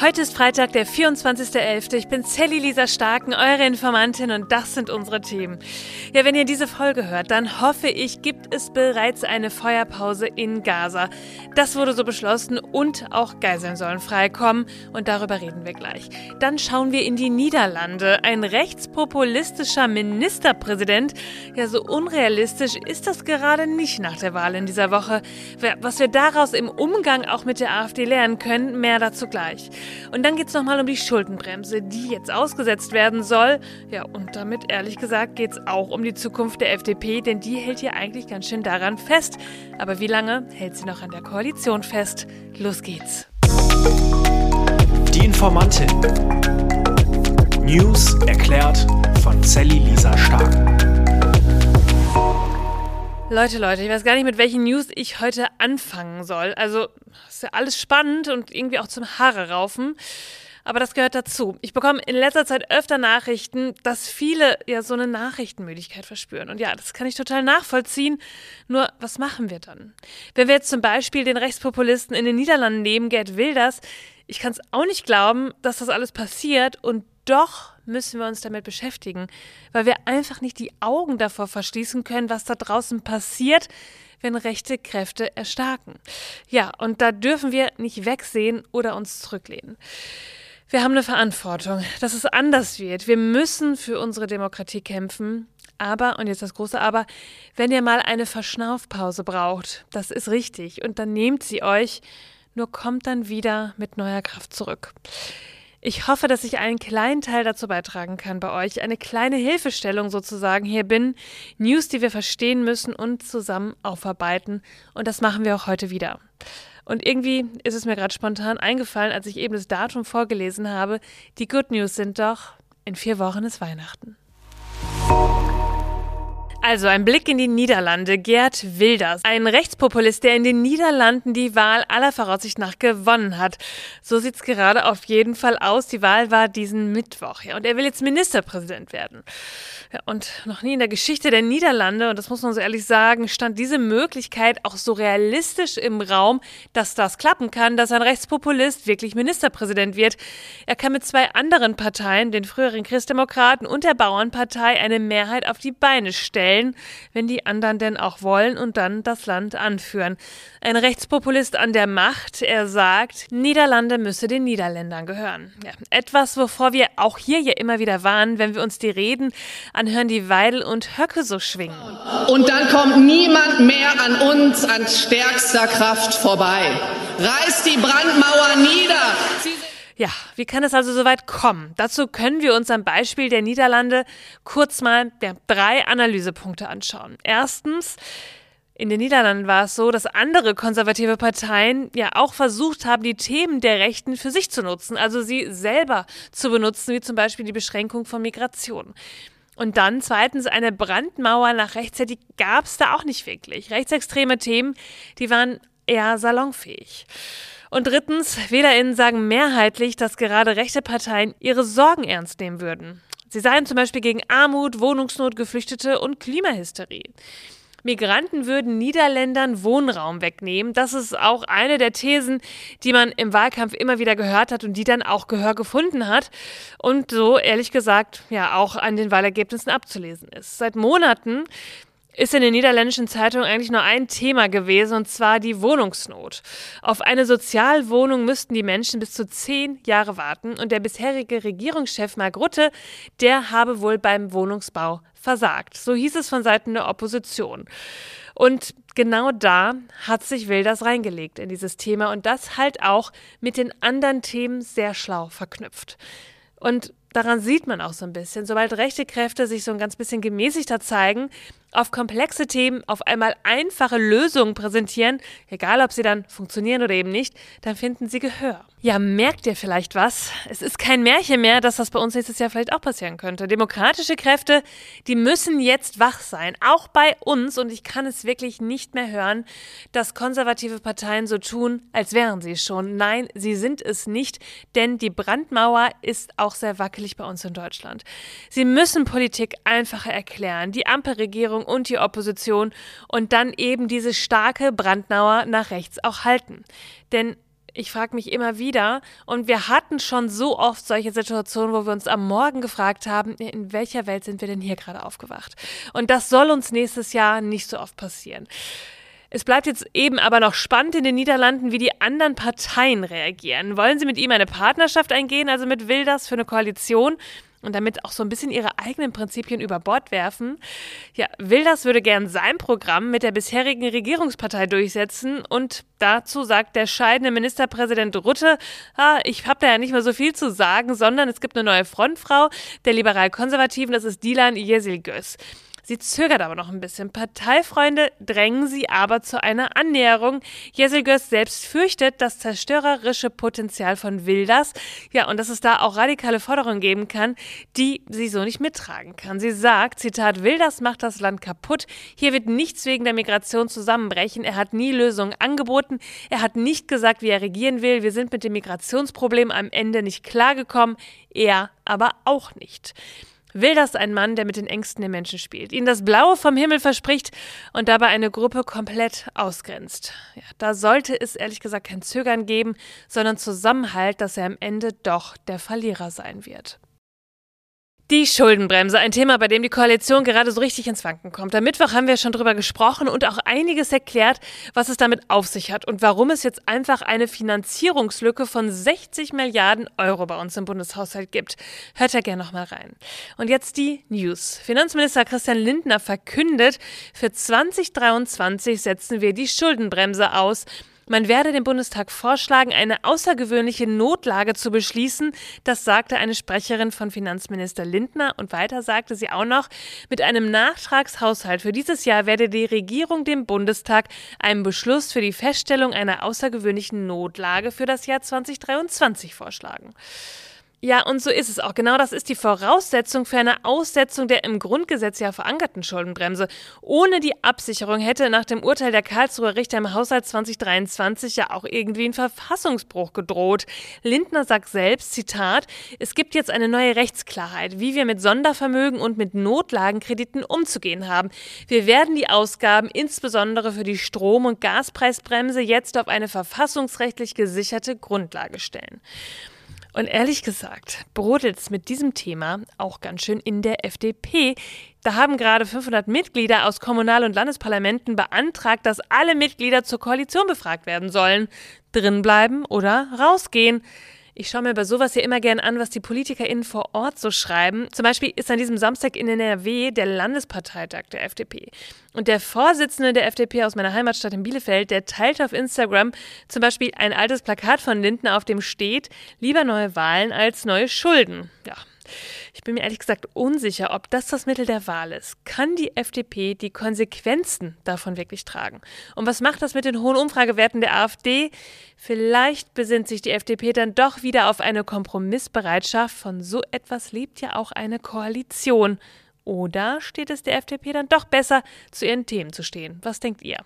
Heute ist Freitag, der 24.11. Ich bin Sally Lisa Starken, eure Informantin und das sind unsere Themen. Ja, wenn ihr diese Folge hört, dann hoffe ich, gibt es bereits eine Feuerpause in Gaza. Das wurde so beschlossen und auch Geiseln sollen freikommen und darüber reden wir gleich. Dann schauen wir in die Niederlande. Ein rechtspopulistischer Ministerpräsident. Ja, so unrealistisch ist das gerade nicht nach der Wahl in dieser Woche. Was wir daraus im Umgang auch mit der AfD lernen können, mehr dazu gleich. Und dann geht es nochmal um die Schuldenbremse, die jetzt ausgesetzt werden soll. Ja, und damit ehrlich gesagt geht es auch um die Zukunft der FDP, denn die hält hier eigentlich ganz schön daran fest. Aber wie lange hält sie noch an der Koalition fest? Los geht's. Die Informantin. News erklärt von Sally Lisa Stark. Leute, Leute, ich weiß gar nicht, mit welchen News ich heute anfangen soll. Also, ist ja alles spannend und irgendwie auch zum Haare raufen. Aber das gehört dazu. Ich bekomme in letzter Zeit öfter Nachrichten, dass viele ja so eine Nachrichtenmüdigkeit verspüren. Und ja, das kann ich total nachvollziehen. Nur, was machen wir dann? Wenn wir jetzt zum Beispiel den Rechtspopulisten in den Niederlanden nehmen, Gerd Wilders, ich kann es auch nicht glauben, dass das alles passiert und doch müssen wir uns damit beschäftigen, weil wir einfach nicht die Augen davor verschließen können, was da draußen passiert, wenn rechte Kräfte erstarken. Ja, und da dürfen wir nicht wegsehen oder uns zurücklehnen. Wir haben eine Verantwortung, dass es anders wird. Wir müssen für unsere Demokratie kämpfen. Aber, und jetzt das große Aber, wenn ihr mal eine Verschnaufpause braucht, das ist richtig, und dann nehmt sie euch, nur kommt dann wieder mit neuer Kraft zurück. Ich hoffe, dass ich einen kleinen Teil dazu beitragen kann bei euch, eine kleine Hilfestellung sozusagen hier bin, News, die wir verstehen müssen und zusammen aufarbeiten. Und das machen wir auch heute wieder. Und irgendwie ist es mir gerade spontan eingefallen, als ich eben das Datum vorgelesen habe. Die Good News sind doch, in vier Wochen ist Weihnachten. Also ein Blick in die Niederlande. Gerd Wilders, ein Rechtspopulist, der in den Niederlanden die Wahl aller Voraussicht nach gewonnen hat. So sieht's gerade auf jeden Fall aus. Die Wahl war diesen Mittwoch. Ja, und er will jetzt Ministerpräsident werden. Ja, und noch nie in der Geschichte der Niederlande, und das muss man so ehrlich sagen, stand diese Möglichkeit auch so realistisch im Raum, dass das klappen kann, dass ein Rechtspopulist wirklich Ministerpräsident wird. Er kann mit zwei anderen Parteien, den früheren Christdemokraten und der Bauernpartei, eine Mehrheit auf die Beine stellen stellen, wenn die anderen denn auch wollen und dann das Land anführen. Ein Rechtspopulist an der Macht, er sagt, Niederlande müsse den Niederländern gehören. Ja, etwas, wovor wir auch hier ja immer wieder warnen, wenn wir uns die Reden anhören, die Weidel und Höcke so schwingen. Und dann kommt niemand mehr an uns an stärkster Kraft vorbei. Reißt die Brandmauer nieder. Ja, wie kann es also so weit kommen? Dazu können wir uns am Beispiel der Niederlande kurz mal drei Analysepunkte anschauen. Erstens, in den Niederlanden war es so, dass andere konservative Parteien ja auch versucht haben, die Themen der Rechten für sich zu nutzen, also sie selber zu benutzen, wie zum Beispiel die Beschränkung von Migration. Und dann zweitens eine Brandmauer nach rechts, die gab es da auch nicht wirklich. Rechtsextreme Themen, die waren eher salonfähig. Und drittens, WählerInnen sagen mehrheitlich, dass gerade rechte Parteien ihre Sorgen ernst nehmen würden. Sie seien zum Beispiel gegen Armut, Wohnungsnot, Geflüchtete und Klimahysterie. Migranten würden Niederländern Wohnraum wegnehmen. Das ist auch eine der Thesen, die man im Wahlkampf immer wieder gehört hat und die dann auch Gehör gefunden hat und so ehrlich gesagt ja auch an den Wahlergebnissen abzulesen ist. Seit Monaten ist in den niederländischen Zeitungen eigentlich nur ein Thema gewesen, und zwar die Wohnungsnot. Auf eine Sozialwohnung müssten die Menschen bis zu zehn Jahre warten und der bisherige Regierungschef Mark Rutte, der habe wohl beim Wohnungsbau versagt. So hieß es von Seiten der Opposition. Und genau da hat sich Wilders reingelegt in dieses Thema und das halt auch mit den anderen Themen sehr schlau verknüpft. Und daran sieht man auch so ein bisschen, sobald rechte Kräfte sich so ein ganz bisschen gemäßigter zeigen, auf komplexe Themen auf einmal einfache Lösungen präsentieren, egal ob sie dann funktionieren oder eben nicht, dann finden sie Gehör. Ja, merkt ihr vielleicht was? Es ist kein Märchen mehr, dass das bei uns nächstes Jahr vielleicht auch passieren könnte. Demokratische Kräfte, die müssen jetzt wach sein, auch bei uns. Und ich kann es wirklich nicht mehr hören, dass konservative Parteien so tun, als wären sie schon. Nein, sie sind es nicht, denn die Brandmauer ist auch sehr wackelig bei uns in Deutschland. Sie müssen Politik einfacher erklären. Die Ampelregierung und die Opposition und dann eben diese starke Brandmauer nach rechts auch halten. Denn Ich frage mich immer wieder, und wir hatten schon so oft solche Situationen, wo wir uns am Morgen gefragt haben, in welcher Welt sind wir denn hier gerade aufgewacht? Und das soll uns nächstes Jahr nicht so oft passieren. Es bleibt jetzt eben aber noch spannend in den Niederlanden, wie die anderen Parteien reagieren. Wollen sie mit ihm eine Partnerschaft eingehen, also mit Wilders für eine Koalition? Und damit auch so ein bisschen ihre eigenen Prinzipien über Bord werfen. Ja, Wilders würde gern sein Programm mit der bisherigen Regierungspartei durchsetzen und dazu sagt der scheidende Ministerpräsident Rutte, ah, ich habe da ja nicht mehr so viel zu sagen, sondern es gibt eine neue Frontfrau der liberal-konservativen, das ist Dilan Yesil-Göz. Sie zögert aber noch ein bisschen. Parteifreunde drängen sie aber zu einer Annäherung. Jeselgös selbst fürchtet das zerstörerische Potenzial von Wilders. Ja, und dass es da auch radikale Forderungen geben kann, die sie so nicht mittragen kann. Sie sagt, Zitat, Wilders macht das Land kaputt. Hier wird nichts wegen der Migration zusammenbrechen. Er hat nie Lösungen angeboten. Er hat nicht gesagt, wie er regieren will. Wir sind mit dem Migrationsproblem am Ende nicht klargekommen. Er aber auch nicht. Wilders ein Mann, der mit den Ängsten der Menschen spielt, ihnen das Blaue vom Himmel verspricht und dabei eine Gruppe komplett ausgrenzt. Ja, da sollte es ehrlich gesagt kein Zögern geben, sondern Zusammenhalt, dass er am Ende doch der Verlierer sein wird. Die Schuldenbremse, ein Thema, bei dem die Koalition gerade so richtig ins Wanken kommt. Am Mittwoch haben wir schon drüber gesprochen und auch einiges erklärt, was es damit auf sich hat und warum es jetzt einfach eine Finanzierungslücke von 60 Milliarden Euro bei uns im Bundeshaushalt gibt. Hört da gerne nochmal rein. Und jetzt die News. Finanzminister Christian Lindner verkündet, für 2023 setzen wir die Schuldenbremse aus. Man werde dem Bundestag vorschlagen, eine außergewöhnliche Notlage zu beschließen. Das sagte eine Sprecherin von Finanzminister Lindner. Und weiter sagte sie auch noch, mit einem Nachtragshaushalt für dieses Jahr werde die Regierung dem Bundestag einen Beschluss für die Feststellung einer außergewöhnlichen Notlage für das Jahr 2023 vorschlagen. Ja, und so ist es auch. Genau das ist die Voraussetzung für eine Aussetzung der im Grundgesetz ja verankerten Schuldenbremse. Ohne die Absicherung hätte nach dem Urteil der Karlsruher Richter im Haushalt 2023 ja auch irgendwie ein Verfassungsbruch gedroht. Lindner sagt selbst, Zitat, es gibt jetzt eine neue Rechtsklarheit, wie wir mit Sondervermögen und mit Notlagenkrediten umzugehen haben. Wir werden die Ausgaben insbesondere für die Strom- und Gaspreisbremse jetzt auf eine verfassungsrechtlich gesicherte Grundlage stellen. Und ehrlich gesagt, brodelt es mit diesem Thema auch ganz schön in der FDP. Da haben gerade 500 Mitglieder aus Kommunal- und Landesparlamenten beantragt, dass alle Mitglieder zur Koalition befragt werden sollen. Drinbleiben oder rausgehen. Ich schaue mir bei sowas ja immer gern an, was die PolitikerInnen vor Ort so schreiben. Zum Beispiel ist an diesem Samstag in NRW der Landesparteitag der FDP. Und der Vorsitzende der FDP aus meiner Heimatstadt in Bielefeld, der teilt auf Instagram zum Beispiel ein altes Plakat von Lindner, auf dem steht, lieber neue Wahlen als neue Schulden. Ja, ich bin mir ehrlich gesagt unsicher, ob das das Mittel der Wahl ist. Kann die FDP die Konsequenzen davon wirklich tragen? Und was macht das mit den hohen Umfragewerten der AfD? Vielleicht besinnt sich die FDP dann doch wieder auf eine Kompromissbereitschaft. Von so etwas lebt ja auch eine Koalition. Oder steht es der FDP dann doch besser, zu ihren Themen zu stehen? Was denkt ihr?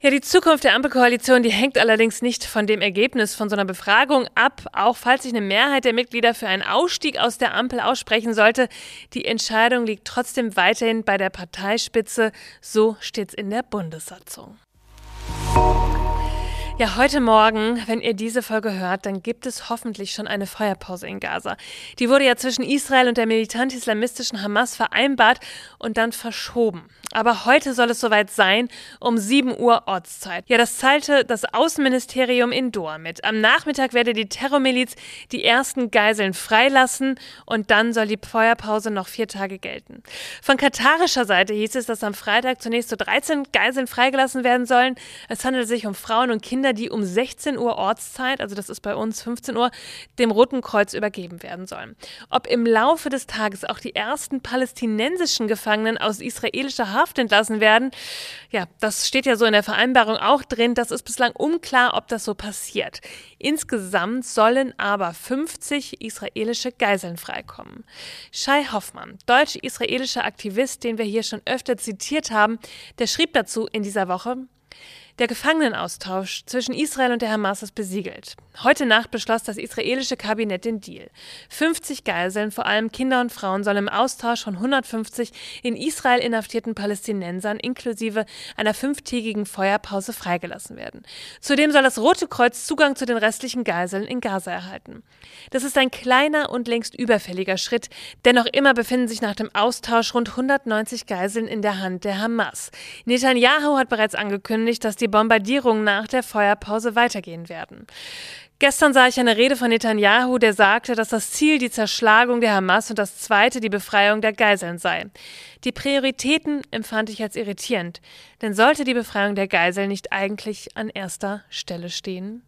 Ja, die Zukunft der Ampelkoalition, die hängt allerdings nicht von dem Ergebnis von so einer Befragung ab. Auch falls sich eine Mehrheit der Mitglieder für einen Ausstieg aus der Ampel aussprechen sollte, die Entscheidung liegt trotzdem weiterhin bei der Parteispitze. So steht's in der Bundessatzung. Ja, heute Morgen, wenn ihr diese Folge hört, dann gibt es hoffentlich schon eine Feuerpause in Gaza. Die wurde ja zwischen Israel und der militant-islamistischen Hamas vereinbart und dann verschoben. Aber heute soll es soweit sein, um 7 Uhr Ortszeit. Ja, das teilte das Außenministerium in Doha mit. Am Nachmittag werde die Terrormiliz die ersten Geiseln freilassen und dann soll die Feuerpause noch vier Tage gelten. Von katarischer Seite hieß es, dass am Freitag zunächst so 13 Geiseln freigelassen werden sollen. Es handelt sich um Frauen und Kinder, die um 16 Uhr Ortszeit, also das ist bei uns 15 Uhr, dem Roten Kreuz übergeben werden sollen. Ob im Laufe des Tages auch die ersten palästinensischen Gefangenen aus israelischer Haft entlassen werden. Ja, das steht ja so in der Vereinbarung auch drin. Das ist bislang unklar, ob das so passiert. Insgesamt sollen aber 50 israelische Geiseln freikommen. Shai Hoffmann, deutsch-israelischer Aktivist, den wir hier schon öfter zitiert haben, der schrieb dazu in dieser Woche, Der Gefangenenaustausch zwischen Israel und der Hamas ist besiegelt. Heute Nacht beschloss das israelische Kabinett den Deal. 50 Geiseln, vor allem Kinder und Frauen, sollen im Austausch von 150 in Israel inhaftierten Palästinensern inklusive einer fünftägigen Feuerpause freigelassen werden. Zudem soll das Rote Kreuz Zugang zu den restlichen Geiseln in Gaza erhalten. Das ist ein kleiner und längst überfälliger Schritt, denn noch immer befinden sich nach dem Austausch rund 190 Geiseln in der Hand der Hamas. Netanyahu hat bereits angekündigt, dass die Bombardierungen nach der Feuerpause weitergehen werden. Gestern sah ich eine Rede von Netanyahu, der sagte, dass das Ziel die Zerschlagung der Hamas und das zweite die Befreiung der Geiseln sei. Die Prioritäten empfand ich als irritierend, denn sollte die Befreiung der Geiseln nicht eigentlich an erster Stelle stehen?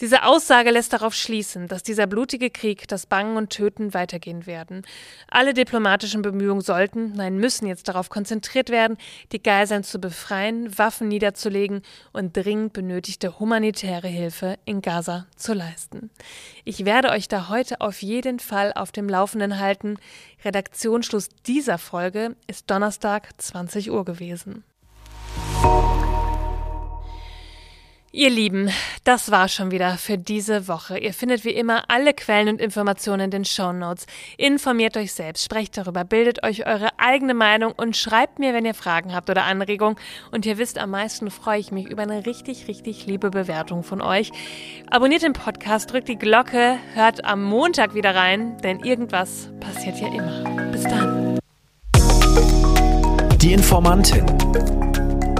Diese Aussage lässt darauf schließen, dass dieser blutige Krieg, das Bangen und Töten weitergehen werden. Alle diplomatischen Bemühungen sollten, nein müssen jetzt darauf konzentriert werden, die Geiseln zu befreien, Waffen niederzulegen und dringend benötigte humanitäre Hilfe in Gaza zu leisten. Ich werde euch da heute auf jeden Fall auf dem Laufenden halten. Redaktionsschluss dieser Folge ist Donnerstag 20 Uhr gewesen. Ihr Lieben, das war schon wieder für diese Woche. Ihr findet wie immer alle Quellen und Informationen in den Show Notes. Informiert euch selbst, sprecht darüber, bildet euch eure eigene Meinung und schreibt mir, wenn ihr Fragen habt oder Anregungen. Und ihr wisst, am meisten freue ich mich über eine richtig, richtig liebe Bewertung von euch. Abonniert den Podcast, drückt die Glocke, hört am Montag wieder rein, denn irgendwas passiert ja immer. Bis dann. Die Informantin.